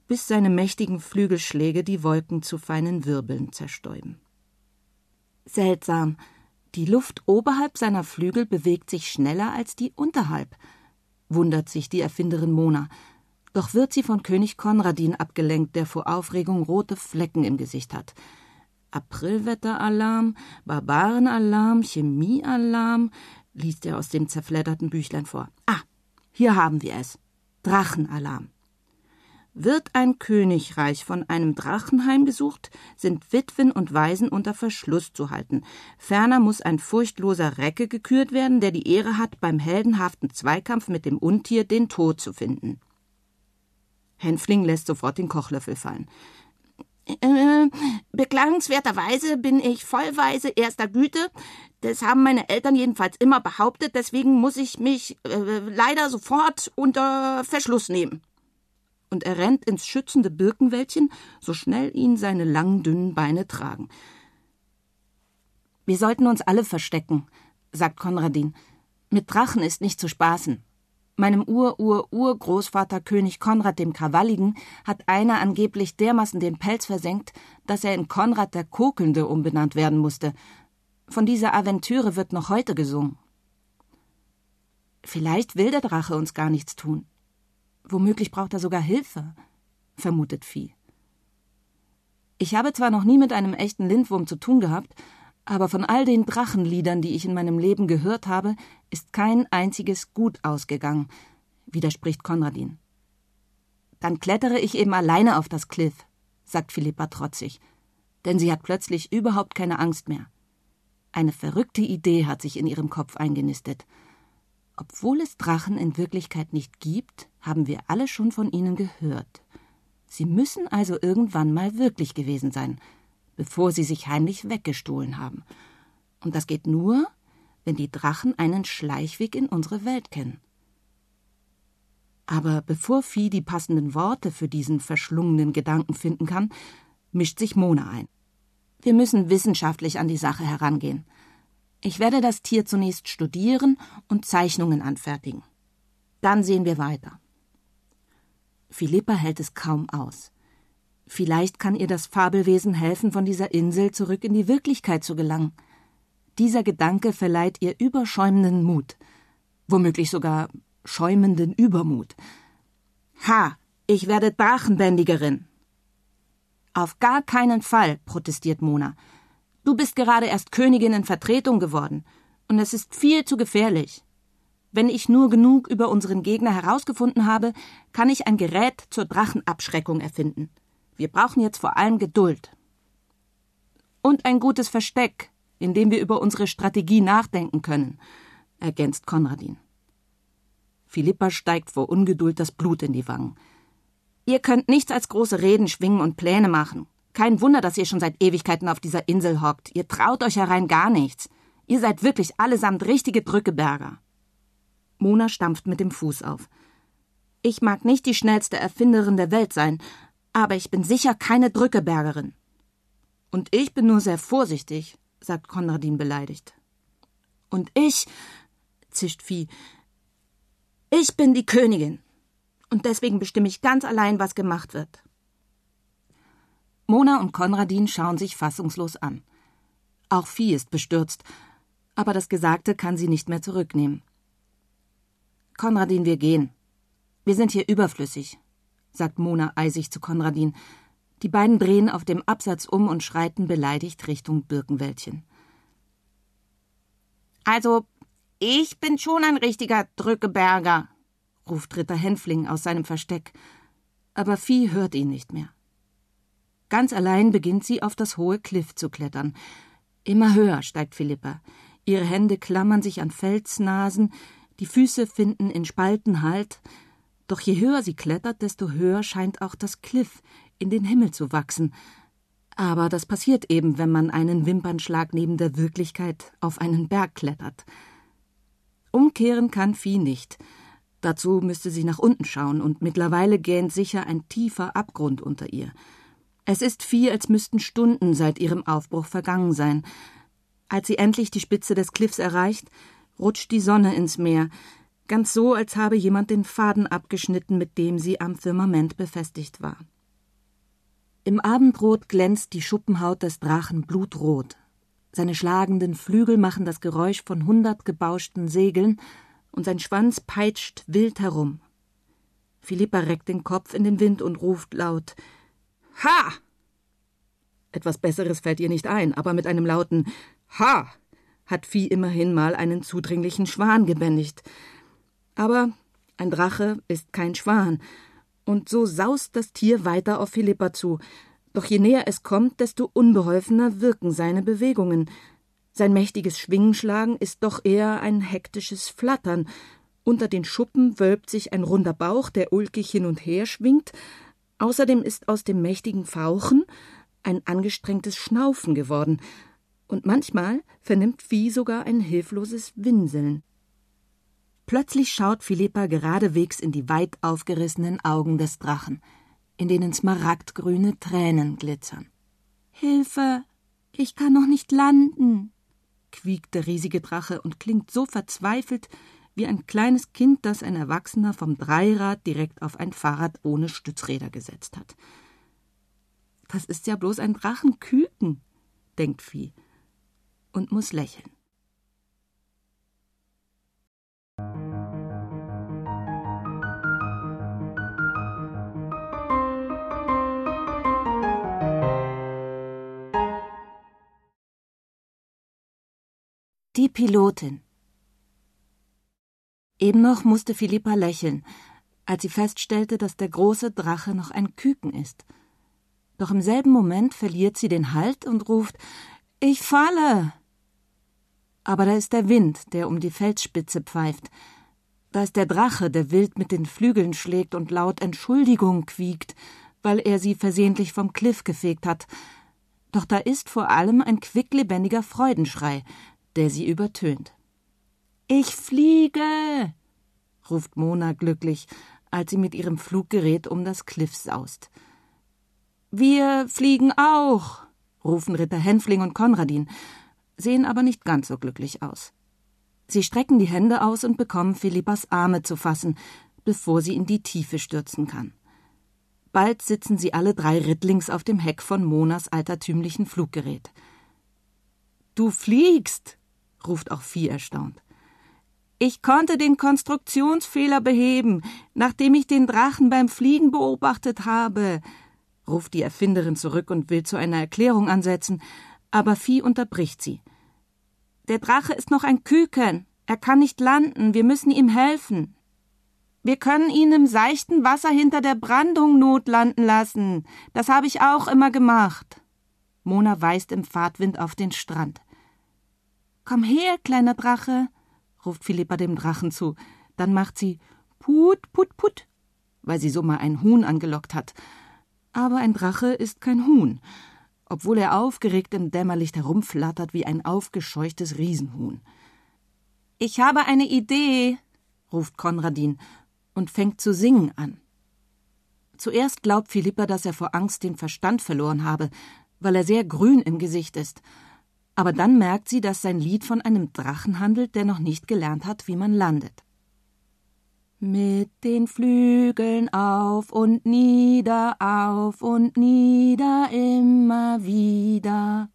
bis seine mächtigen Flügelschläge die Wolken zu feinen Wirbeln zerstäuben. Seltsam, die Luft oberhalb seiner Flügel bewegt sich schneller als die unterhalb, wundert sich die Erfinderin Mona. Doch wird sie von König Konradin abgelenkt, der vor Aufregung rote Flecken im Gesicht hat. Aprilwetteralarm, Barbarenalarm, Chemiealarm, liest er aus dem zerfledderten Büchlein vor. Ah, hier haben wir es. Drachenalarm. Wird ein Königreich von einem Drachen heimgesucht, sind Witwen und Waisen unter Verschluss zu halten. Ferner muss ein furchtloser Recke gekürt werden, der die Ehre hat, beim heldenhaften Zweikampf mit dem Untier den Tod zu finden. Hänfling lässt sofort den Kochlöffel fallen. Äh, beklagenswerterweise bin ich vollweise erster Güte. Das haben meine Eltern jedenfalls immer behauptet. Deswegen muss ich mich äh, leider sofort unter Verschluss nehmen. Und er rennt ins schützende Birkenwäldchen, so schnell ihn seine langen, dünnen Beine tragen. Wir sollten uns alle verstecken, sagt Konradin. Mit Drachen ist nicht zu spaßen. Meinem Ur-Ur-Urgroßvater König Konrad dem Krawalligen hat einer angeblich dermaßen den Pelz versenkt, dass er in Konrad der Kokelnde umbenannt werden musste. Von dieser Aventüre wird noch heute gesungen. Vielleicht will der Drache uns gar nichts tun. Womöglich braucht er sogar Hilfe, vermutet Vieh. Ich habe zwar noch nie mit einem echten Lindwurm zu tun gehabt, aber von all den Drachenliedern, die ich in meinem Leben gehört habe, ist kein einziges gut ausgegangen, widerspricht Konradin. Dann klettere ich eben alleine auf das Kliff, sagt Philippa trotzig, denn sie hat plötzlich überhaupt keine Angst mehr. Eine verrückte Idee hat sich in ihrem Kopf eingenistet. Obwohl es Drachen in Wirklichkeit nicht gibt, haben wir alle schon von ihnen gehört. Sie müssen also irgendwann mal wirklich gewesen sein, bevor sie sich heimlich weggestohlen haben. Und das geht nur, wenn die Drachen einen Schleichweg in unsere Welt kennen. Aber bevor Vieh die passenden Worte für diesen verschlungenen Gedanken finden kann, mischt sich Mona ein. Wir müssen wissenschaftlich an die Sache herangehen. Ich werde das Tier zunächst studieren und Zeichnungen anfertigen. Dann sehen wir weiter. Philippa hält es kaum aus. Vielleicht kann ihr das Fabelwesen helfen, von dieser Insel zurück in die Wirklichkeit zu gelangen. Dieser Gedanke verleiht ihr überschäumenden Mut, womöglich sogar schäumenden Übermut. Ha, ich werde Drachenbändigerin. Auf gar keinen Fall, protestiert Mona. Du bist gerade erst Königin in Vertretung geworden, und es ist viel zu gefährlich. Wenn ich nur genug über unseren Gegner herausgefunden habe, kann ich ein Gerät zur Drachenabschreckung erfinden. Wir brauchen jetzt vor allem Geduld. Und ein gutes Versteck, in dem wir über unsere Strategie nachdenken können, ergänzt Konradin. Philippa steigt vor Ungeduld das Blut in die Wangen. Ihr könnt nichts als große Reden schwingen und Pläne machen. Kein Wunder, dass ihr schon seit Ewigkeiten auf dieser Insel hockt. Ihr traut euch herein gar nichts. Ihr seid wirklich allesamt richtige Drückeberger. Mona stampft mit dem Fuß auf. Ich mag nicht die schnellste Erfinderin der Welt sein, aber ich bin sicher keine Drückebergerin. Und ich bin nur sehr vorsichtig, sagt Konradin beleidigt. Und ich, zischt Vieh, ich bin die Königin. Und deswegen bestimme ich ganz allein, was gemacht wird. Mona und Konradin schauen sich fassungslos an. Auch Vieh ist bestürzt, aber das Gesagte kann sie nicht mehr zurücknehmen. Konradin, wir gehen. Wir sind hier überflüssig sagt Mona eisig zu Konradin. Die beiden drehen auf dem Absatz um und schreiten beleidigt Richtung Birkenwäldchen. Also, ich bin schon ein richtiger Drückeberger, ruft Ritter Hänfling aus seinem Versteck. Aber Vieh hört ihn nicht mehr. Ganz allein beginnt sie auf das hohe Kliff zu klettern. Immer höher steigt Philippa. Ihre Hände klammern sich an Felsnasen, die Füße finden in Spalten Halt. Doch je höher sie klettert, desto höher scheint auch das Kliff in den Himmel zu wachsen. Aber das passiert eben, wenn man einen Wimpernschlag neben der Wirklichkeit auf einen Berg klettert. Umkehren kann Vieh nicht. Dazu müsste sie nach unten schauen, und mittlerweile gähnt sicher ein tiefer Abgrund unter ihr. Es ist Vieh, als müssten Stunden seit ihrem Aufbruch vergangen sein. Als sie endlich die Spitze des Kliffs erreicht, rutscht die Sonne ins Meer, ganz so, als habe jemand den Faden abgeschnitten, mit dem sie am Firmament befestigt war. Im Abendrot glänzt die Schuppenhaut des Drachen blutrot. Seine schlagenden Flügel machen das Geräusch von hundert gebauschten Segeln, und sein Schwanz peitscht wild herum. Philippa reckt den Kopf in den Wind und ruft laut Ha. Etwas Besseres fällt ihr nicht ein, aber mit einem lauten Ha hat Vieh immerhin mal einen zudringlichen Schwan gebändigt. Aber ein Drache ist kein Schwan, und so saust das Tier weiter auf Philippa zu. Doch je näher es kommt, desto unbeholfener wirken seine Bewegungen. Sein mächtiges Schwingenschlagen ist doch eher ein hektisches Flattern. Unter den Schuppen wölbt sich ein runder Bauch, der ulkig hin und her schwingt. Außerdem ist aus dem mächtigen Fauchen ein angestrengtes Schnaufen geworden, und manchmal vernimmt Vieh sogar ein hilfloses Winseln. Plötzlich schaut Philippa geradewegs in die weit aufgerissenen Augen des Drachen, in denen smaragdgrüne Tränen glitzern. Hilfe! Ich kann noch nicht landen! quiekt der riesige Drache und klingt so verzweifelt wie ein kleines Kind, das ein Erwachsener vom Dreirad direkt auf ein Fahrrad ohne Stützräder gesetzt hat. Das ist ja bloß ein Drachenküken, denkt Vieh und muss lächeln. Die Pilotin Eben noch musste Philippa lächeln, als sie feststellte, dass der große Drache noch ein Küken ist. Doch im selben Moment verliert sie den Halt und ruft Ich falle. Aber da ist der Wind, der um die Felsspitze pfeift. Da ist der Drache, der wild mit den Flügeln schlägt und laut Entschuldigung quiekt, weil er sie versehentlich vom Kliff gefegt hat. Doch da ist vor allem ein quicklebendiger Freudenschrei, der sie übertönt. Ich fliege, ruft Mona glücklich, als sie mit ihrem Fluggerät um das Kliff saust. Wir fliegen auch, rufen Ritter Hänfling und Konradin, sehen aber nicht ganz so glücklich aus. Sie strecken die Hände aus und bekommen Philippas Arme zu fassen, bevor sie in die Tiefe stürzen kann. Bald sitzen sie alle drei rittlings auf dem Heck von Monas altertümlichen Fluggerät. Du fliegst, ruft auch Vieh erstaunt. Ich konnte den Konstruktionsfehler beheben, nachdem ich den Drachen beim Fliegen beobachtet habe, ruft die Erfinderin zurück und will zu einer Erklärung ansetzen, aber Vieh unterbricht sie. Der Drache ist noch ein Küken. Er kann nicht landen. Wir müssen ihm helfen. Wir können ihn im seichten Wasser hinter der Brandung notlanden lassen. Das habe ich auch immer gemacht. Mona weist im Fahrtwind auf den Strand. Komm her, kleiner Drache, ruft Philippa dem Drachen zu. Dann macht sie Put, Put, Put, weil sie so mal ein Huhn angelockt hat. Aber ein Drache ist kein Huhn, obwohl er aufgeregt im Dämmerlicht herumflattert wie ein aufgescheuchtes Riesenhuhn. Ich habe eine Idee, ruft Konradin und fängt zu singen an. Zuerst glaubt Philippa, dass er vor Angst den Verstand verloren habe, weil er sehr grün im Gesicht ist aber dann merkt sie, dass sein Lied von einem Drachen handelt, der noch nicht gelernt hat, wie man landet. Mit den Flügeln auf und nieder, auf und nieder, immer wieder,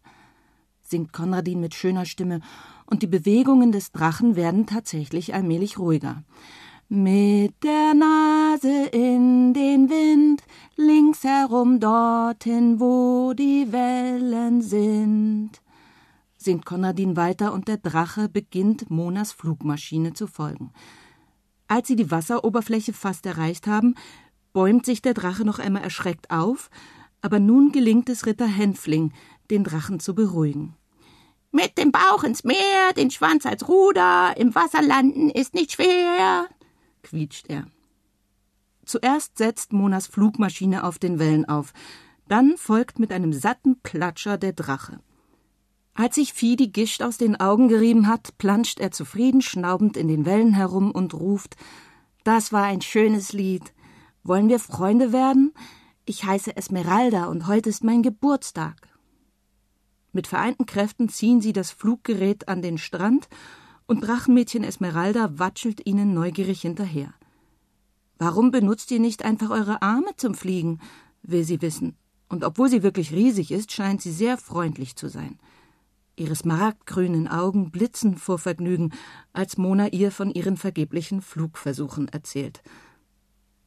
singt Konradin mit schöner Stimme, und die Bewegungen des Drachen werden tatsächlich allmählich ruhiger. mit der Nase in den Wind, links herum dorthin, wo die Wellen sind. Singt Konradin weiter und der Drache beginnt Monas Flugmaschine zu folgen. Als sie die Wasseroberfläche fast erreicht haben, bäumt sich der Drache noch einmal erschreckt auf, aber nun gelingt es Ritter Hänfling, den Drachen zu beruhigen. Mit dem Bauch ins Meer, den Schwanz als Ruder, im Wasser landen ist nicht schwer, quietscht er. Zuerst setzt Monas Flugmaschine auf den Wellen auf, dann folgt mit einem satten Platscher der Drache. Als sich Vieh die Gischt aus den Augen gerieben hat, planscht er zufrieden schnaubend in den Wellen herum und ruft Das war ein schönes Lied. Wollen wir Freunde werden? Ich heiße Esmeralda und heute ist mein Geburtstag. Mit vereinten Kräften ziehen sie das Fluggerät an den Strand und Drachenmädchen Esmeralda watschelt ihnen neugierig hinterher. Warum benutzt ihr nicht einfach eure Arme zum Fliegen? will sie wissen. Und obwohl sie wirklich riesig ist, scheint sie sehr freundlich zu sein. Ihre smaragdgrünen Augen blitzen vor Vergnügen, als Mona ihr von ihren vergeblichen Flugversuchen erzählt.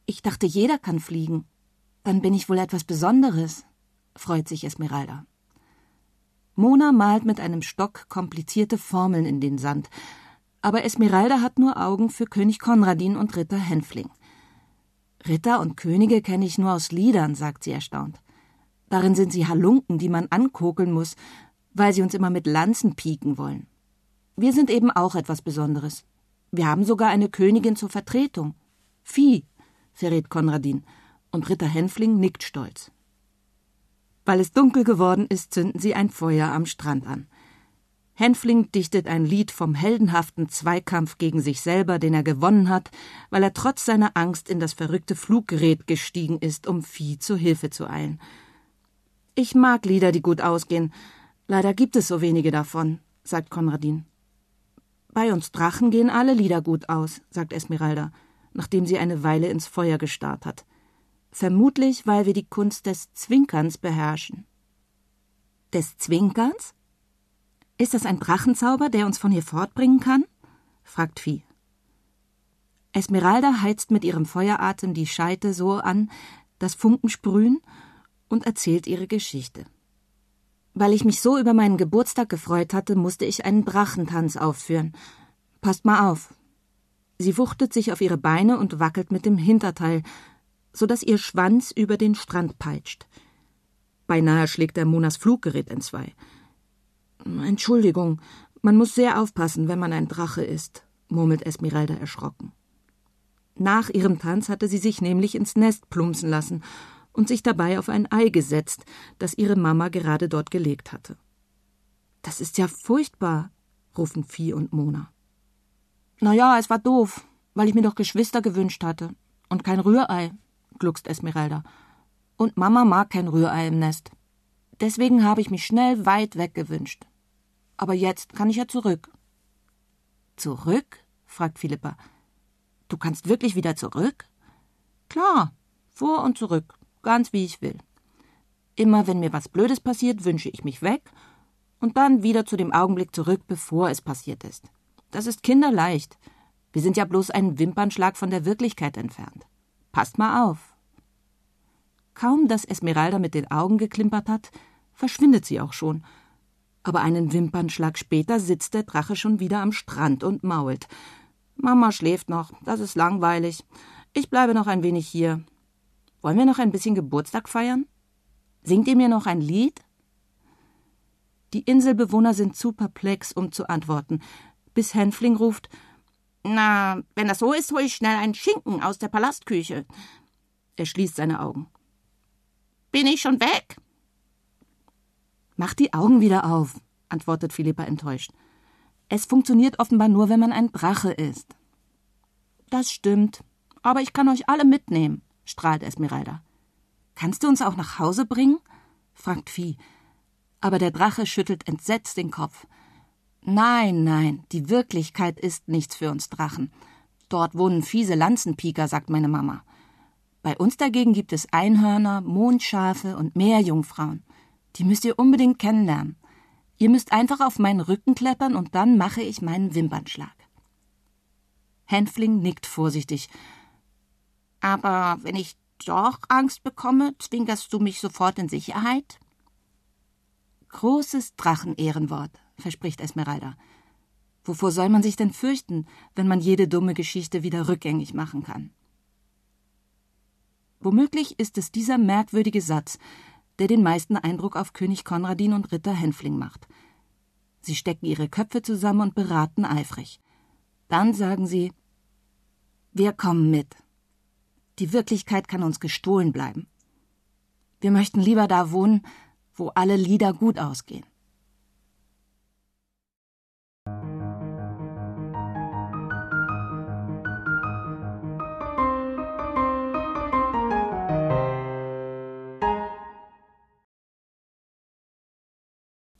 Ich dachte, jeder kann fliegen. Dann bin ich wohl etwas Besonderes, freut sich Esmeralda. Mona malt mit einem Stock komplizierte Formeln in den Sand, aber Esmeralda hat nur Augen für König Konradin und Ritter Hänfling. Ritter und Könige kenne ich nur aus Liedern, sagt sie erstaunt. Darin sind sie Halunken, die man ankokeln muss, weil sie uns immer mit Lanzen pieken wollen. Wir sind eben auch etwas Besonderes. Wir haben sogar eine Königin zur Vertretung. Vieh, verrät Konradin, und Ritter Hänfling nickt stolz. Weil es dunkel geworden ist, zünden sie ein Feuer am Strand an. Hänfling dichtet ein Lied vom heldenhaften Zweikampf gegen sich selber, den er gewonnen hat, weil er trotz seiner Angst in das verrückte Fluggerät gestiegen ist, um Vieh zu Hilfe zu eilen. Ich mag Lieder, die gut ausgehen. Leider gibt es so wenige davon, sagt Konradin. Bei uns Drachen gehen alle Lieder gut aus, sagt Esmeralda nachdem sie eine Weile ins Feuer gestarrt hat. Vermutlich, weil wir die Kunst des Zwinkerns beherrschen. Des Zwinkerns? Ist das ein Drachenzauber, der uns von hier fortbringen kann? fragt Vieh. Esmeralda heizt mit ihrem Feueratem die Scheite so an, dass Funken sprühen, und erzählt ihre Geschichte. Weil ich mich so über meinen Geburtstag gefreut hatte, musste ich einen Drachentanz aufführen. Passt mal auf, Sie wuchtet sich auf ihre Beine und wackelt mit dem Hinterteil, so dass ihr Schwanz über den Strand peitscht. Beinahe schlägt der Monas Fluggerät entzwei. Entschuldigung, man muss sehr aufpassen, wenn man ein Drache ist, murmelt Esmeralda erschrocken. Nach ihrem Tanz hatte sie sich nämlich ins Nest plumpsen lassen und sich dabei auf ein Ei gesetzt, das ihre Mama gerade dort gelegt hatte. Das ist ja furchtbar, rufen Vieh und Mona. Na ja, es war doof, weil ich mir doch Geschwister gewünscht hatte. Und kein Rührei, gluckst Esmeralda. Und Mama mag kein Rührei im Nest. Deswegen habe ich mich schnell weit weg gewünscht. Aber jetzt kann ich ja zurück. Zurück? fragt Philippa. Du kannst wirklich wieder zurück? Klar, vor und zurück, ganz wie ich will. Immer wenn mir was Blödes passiert, wünsche ich mich weg und dann wieder zu dem Augenblick zurück, bevor es passiert ist. Das ist kinderleicht. Wir sind ja bloß einen Wimpernschlag von der Wirklichkeit entfernt. Passt mal auf. Kaum, dass Esmeralda mit den Augen geklimpert hat, verschwindet sie auch schon. Aber einen Wimpernschlag später sitzt der Drache schon wieder am Strand und mault. Mama schläft noch, das ist langweilig. Ich bleibe noch ein wenig hier. Wollen wir noch ein bisschen Geburtstag feiern? Singt ihr mir noch ein Lied? Die Inselbewohner sind zu perplex, um zu antworten bis Hänfling ruft Na, wenn das so ist, hol ich schnell einen Schinken aus der Palastküche. Er schließt seine Augen. Bin ich schon weg? Mach die Augen wieder auf, antwortet Philippa enttäuscht. Es funktioniert offenbar nur, wenn man ein Drache ist. Das stimmt, aber ich kann euch alle mitnehmen, strahlt Esmeralda. Kannst du uns auch nach Hause bringen? fragt Vieh. Aber der Drache schüttelt entsetzt den Kopf. Nein, nein, die Wirklichkeit ist nichts für uns Drachen. Dort wohnen fiese Lanzenpieker, sagt meine Mama. Bei uns dagegen gibt es Einhörner, Mondschafe und Meerjungfrauen. Die müsst ihr unbedingt kennenlernen. Ihr müsst einfach auf meinen Rücken klettern und dann mache ich meinen Wimpernschlag. Hänfling nickt vorsichtig. Aber wenn ich doch Angst bekomme, zwingerst du mich sofort in Sicherheit? Großes Drachenehrenwort, verspricht Esmeralda. Wovor soll man sich denn fürchten, wenn man jede dumme Geschichte wieder rückgängig machen kann? Womöglich ist es dieser merkwürdige Satz, der den meisten Eindruck auf König Konradin und Ritter Hänfling macht. Sie stecken ihre Köpfe zusammen und beraten eifrig. Dann sagen sie Wir kommen mit. Die Wirklichkeit kann uns gestohlen bleiben. Wir möchten lieber da wohnen, wo alle Lieder gut ausgehen.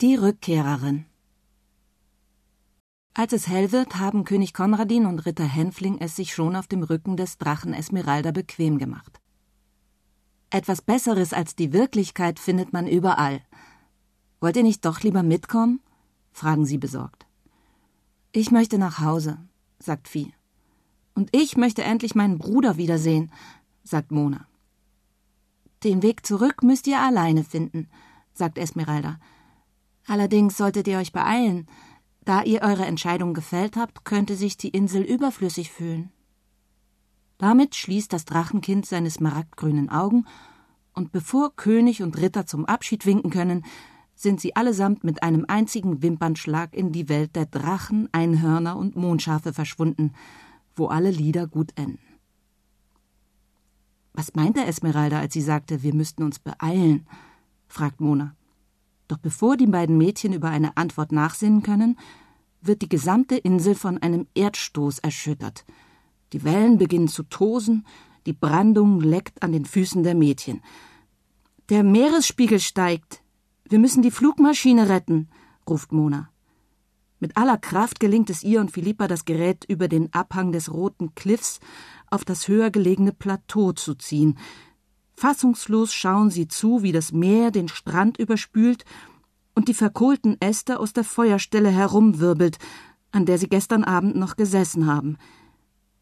Die Rückkehrerin Als es hell wird, haben König Konradin und Ritter Hänfling es sich schon auf dem Rücken des Drachen Esmeralda bequem gemacht. Etwas Besseres als die Wirklichkeit findet man überall. Wollt ihr nicht doch lieber mitkommen? fragen sie besorgt. Ich möchte nach Hause, sagt Vieh. Und ich möchte endlich meinen Bruder wiedersehen, sagt Mona. Den Weg zurück müsst ihr alleine finden, sagt Esmeralda. Allerdings solltet ihr euch beeilen. Da ihr eure Entscheidung gefällt habt, könnte sich die Insel überflüssig fühlen. Damit schließt das Drachenkind seine smaragdgrünen Augen, und bevor König und Ritter zum Abschied winken können, sind sie allesamt mit einem einzigen Wimpernschlag in die Welt der Drachen, Einhörner und Mondschafe verschwunden, wo alle Lieder gut enden. Was meinte Esmeralda, als sie sagte, wir müssten uns beeilen? fragt Mona. Doch bevor die beiden Mädchen über eine Antwort nachsinnen können, wird die gesamte Insel von einem Erdstoß erschüttert. Die Wellen beginnen zu tosen, die Brandung leckt an den Füßen der Mädchen. Der Meeresspiegel steigt. Wir müssen die Flugmaschine retten, ruft Mona. Mit aller Kraft gelingt es ihr und Philippa, das Gerät über den Abhang des roten Cliffs auf das höher gelegene Plateau zu ziehen. Fassungslos schauen sie zu, wie das Meer den Strand überspült und die verkohlten Äste aus der Feuerstelle herumwirbelt, an der sie gestern Abend noch gesessen haben.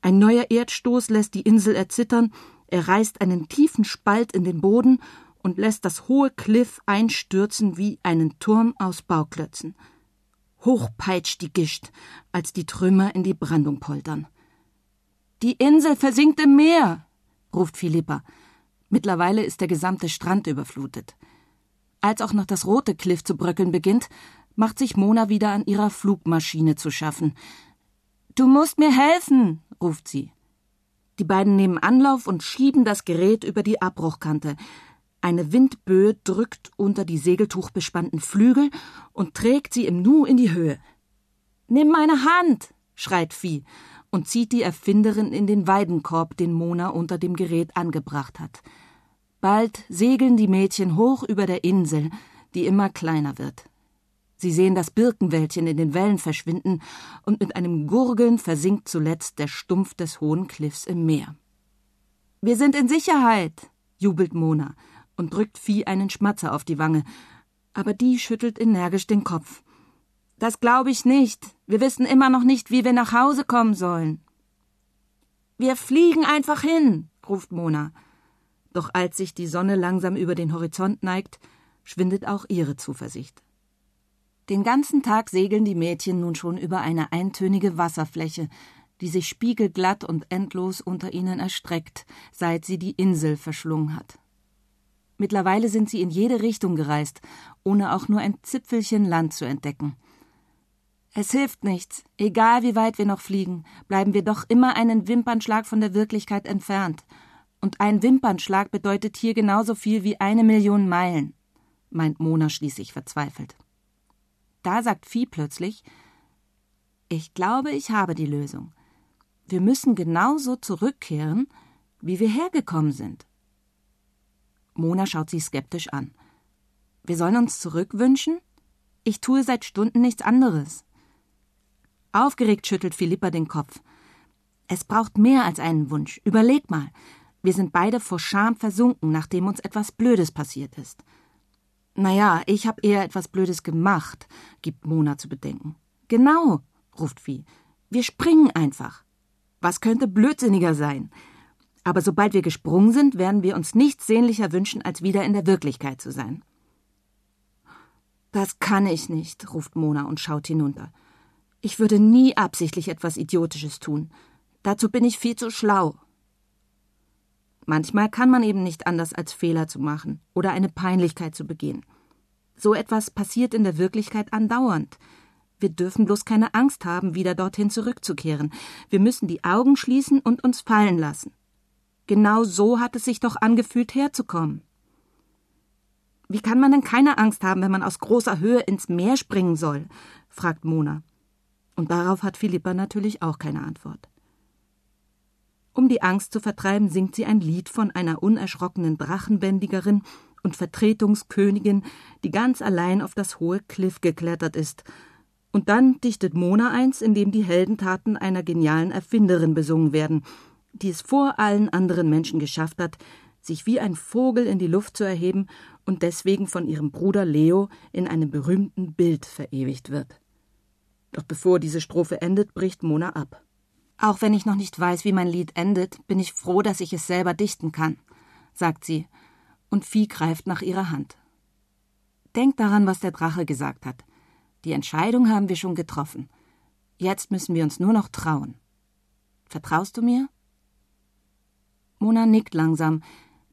Ein neuer Erdstoß lässt die Insel erzittern, er reißt einen tiefen Spalt in den Boden und lässt das hohe Kliff einstürzen wie einen Turm aus Bauklötzen. Hoch peitscht die Gischt, als die Trümmer in die Brandung poltern. Die Insel versinkt im Meer, ruft Philippa. Mittlerweile ist der gesamte Strand überflutet. Als auch noch das rote Kliff zu bröckeln beginnt, macht sich Mona wieder an ihrer Flugmaschine zu schaffen. Du musst mir helfen, ruft sie. Die beiden nehmen Anlauf und schieben das Gerät über die Abbruchkante. Eine Windböe drückt unter die segeltuchbespannten Flügel und trägt sie im Nu in die Höhe. Nimm meine Hand, schreit Vieh und zieht die Erfinderin in den Weidenkorb, den Mona unter dem Gerät angebracht hat. Bald segeln die Mädchen hoch über der Insel, die immer kleiner wird. Sie sehen das Birkenwäldchen in den Wellen verschwinden, und mit einem Gurgeln versinkt zuletzt der Stumpf des hohen Kliffs im Meer. Wir sind in Sicherheit, jubelt Mona und drückt Vieh einen Schmatzer auf die Wange, aber die schüttelt energisch den Kopf. Das glaube ich nicht. Wir wissen immer noch nicht, wie wir nach Hause kommen sollen. Wir fliegen einfach hin, ruft Mona. Doch als sich die Sonne langsam über den Horizont neigt, schwindet auch ihre Zuversicht. Den ganzen Tag segeln die Mädchen nun schon über eine eintönige Wasserfläche, die sich spiegelglatt und endlos unter ihnen erstreckt, seit sie die Insel verschlungen hat. Mittlerweile sind sie in jede Richtung gereist, ohne auch nur ein Zipfelchen Land zu entdecken. Es hilft nichts. Egal wie weit wir noch fliegen, bleiben wir doch immer einen Wimpernschlag von der Wirklichkeit entfernt. Und ein Wimpernschlag bedeutet hier genauso viel wie eine Million Meilen, meint Mona schließlich verzweifelt. Da sagt Vieh plötzlich Ich glaube, ich habe die Lösung. Wir müssen genauso zurückkehren, wie wir hergekommen sind. Mona schaut sie skeptisch an. Wir sollen uns zurückwünschen? Ich tue seit Stunden nichts anderes. Aufgeregt schüttelt Philippa den Kopf. Es braucht mehr als einen Wunsch. Überleg mal. Wir sind beide vor Scham versunken, nachdem uns etwas Blödes passiert ist. Naja, ich habe eher etwas Blödes gemacht, gibt Mona zu bedenken. Genau, ruft Vieh. Wir springen einfach. Was könnte blödsinniger sein? Aber sobald wir gesprungen sind, werden wir uns nichts sehnlicher wünschen, als wieder in der Wirklichkeit zu sein. Das kann ich nicht, ruft Mona und schaut hinunter. Ich würde nie absichtlich etwas Idiotisches tun. Dazu bin ich viel zu schlau. Manchmal kann man eben nicht anders, als Fehler zu machen oder eine Peinlichkeit zu begehen. So etwas passiert in der Wirklichkeit andauernd. Wir dürfen bloß keine Angst haben, wieder dorthin zurückzukehren. Wir müssen die Augen schließen und uns fallen lassen. Genau so hat es sich doch angefühlt, herzukommen. Wie kann man denn keine Angst haben, wenn man aus großer Höhe ins Meer springen soll? fragt Mona. Und darauf hat Philippa natürlich auch keine Antwort. Um die Angst zu vertreiben, singt sie ein Lied von einer unerschrockenen Drachenbändigerin und Vertretungskönigin, die ganz allein auf das hohe Kliff geklettert ist. Und dann dichtet Mona eins, in dem die Heldentaten einer genialen Erfinderin besungen werden, die es vor allen anderen Menschen geschafft hat, sich wie ein Vogel in die Luft zu erheben und deswegen von ihrem Bruder Leo in einem berühmten Bild verewigt wird. Doch bevor diese Strophe endet, bricht Mona ab. Auch wenn ich noch nicht weiß, wie mein Lied endet, bin ich froh, dass ich es selber dichten kann, sagt sie, und Vieh greift nach ihrer Hand. Denk daran, was der Drache gesagt hat. Die Entscheidung haben wir schon getroffen. Jetzt müssen wir uns nur noch trauen. Vertraust du mir? Mona nickt langsam,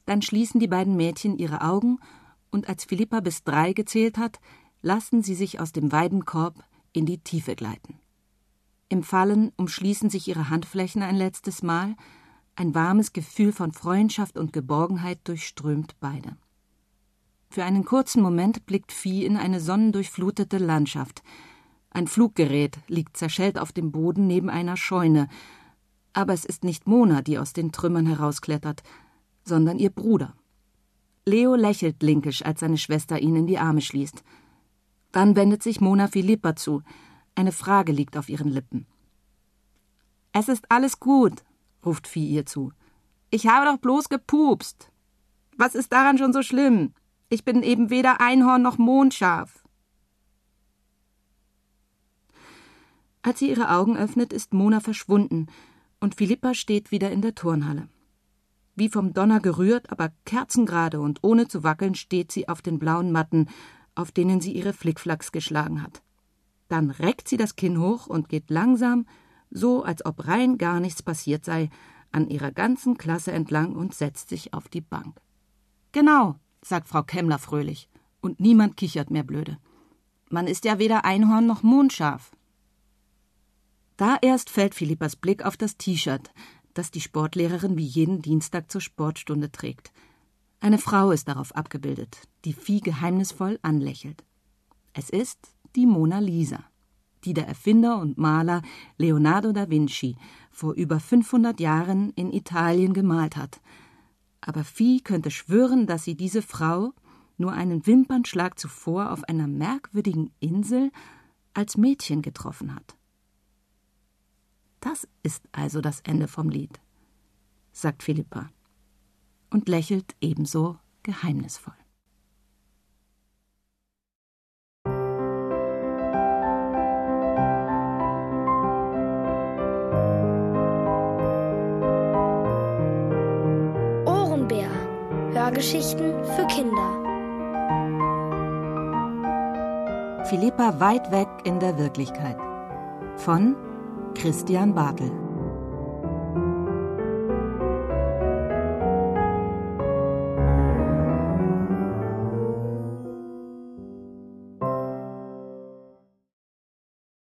dann schließen die beiden Mädchen ihre Augen, und als Philippa bis drei gezählt hat, lassen sie sich aus dem Weidenkorb in die Tiefe gleiten. Im Fallen umschließen sich ihre Handflächen ein letztes Mal, ein warmes Gefühl von Freundschaft und Geborgenheit durchströmt beide. Für einen kurzen Moment blickt Vieh in eine sonnendurchflutete Landschaft. Ein Fluggerät liegt zerschellt auf dem Boden neben einer Scheune, aber es ist nicht Mona, die aus den Trümmern herausklettert, sondern ihr Bruder. Leo lächelt linkisch, als seine Schwester ihn in die Arme schließt. Dann wendet sich Mona Philippa zu. Eine Frage liegt auf ihren Lippen. Es ist alles gut, ruft Vieh ihr zu. Ich habe doch bloß gepupst. Was ist daran schon so schlimm? Ich bin eben weder Einhorn noch Mondschaf. Als sie ihre Augen öffnet, ist Mona verschwunden und Philippa steht wieder in der Turnhalle. Wie vom Donner gerührt, aber kerzengerade und ohne zu wackeln, steht sie auf den blauen Matten, auf denen sie ihre Flickflacks geschlagen hat. Dann reckt sie das Kinn hoch und geht langsam, so als ob rein gar nichts passiert sei, an ihrer ganzen Klasse entlang und setzt sich auf die Bank. Genau, sagt Frau Kemmler fröhlich, und niemand kichert mehr blöde. Man ist ja weder Einhorn noch Mondschaf. Da erst fällt Philippas Blick auf das T-Shirt, das die Sportlehrerin wie jeden Dienstag zur Sportstunde trägt. Eine Frau ist darauf abgebildet, die Vieh geheimnisvoll anlächelt. Es ist die Mona Lisa, die der Erfinder und Maler Leonardo da Vinci vor über 500 Jahren in Italien gemalt hat. Aber Vieh könnte schwören, dass sie diese Frau nur einen Wimpernschlag zuvor auf einer merkwürdigen Insel als Mädchen getroffen hat. Das ist also das Ende vom Lied, sagt Philippa und lächelt ebenso geheimnisvoll. Hörgeschichten für Kinder. Philippa weit weg in der Wirklichkeit. Von Christian Bartel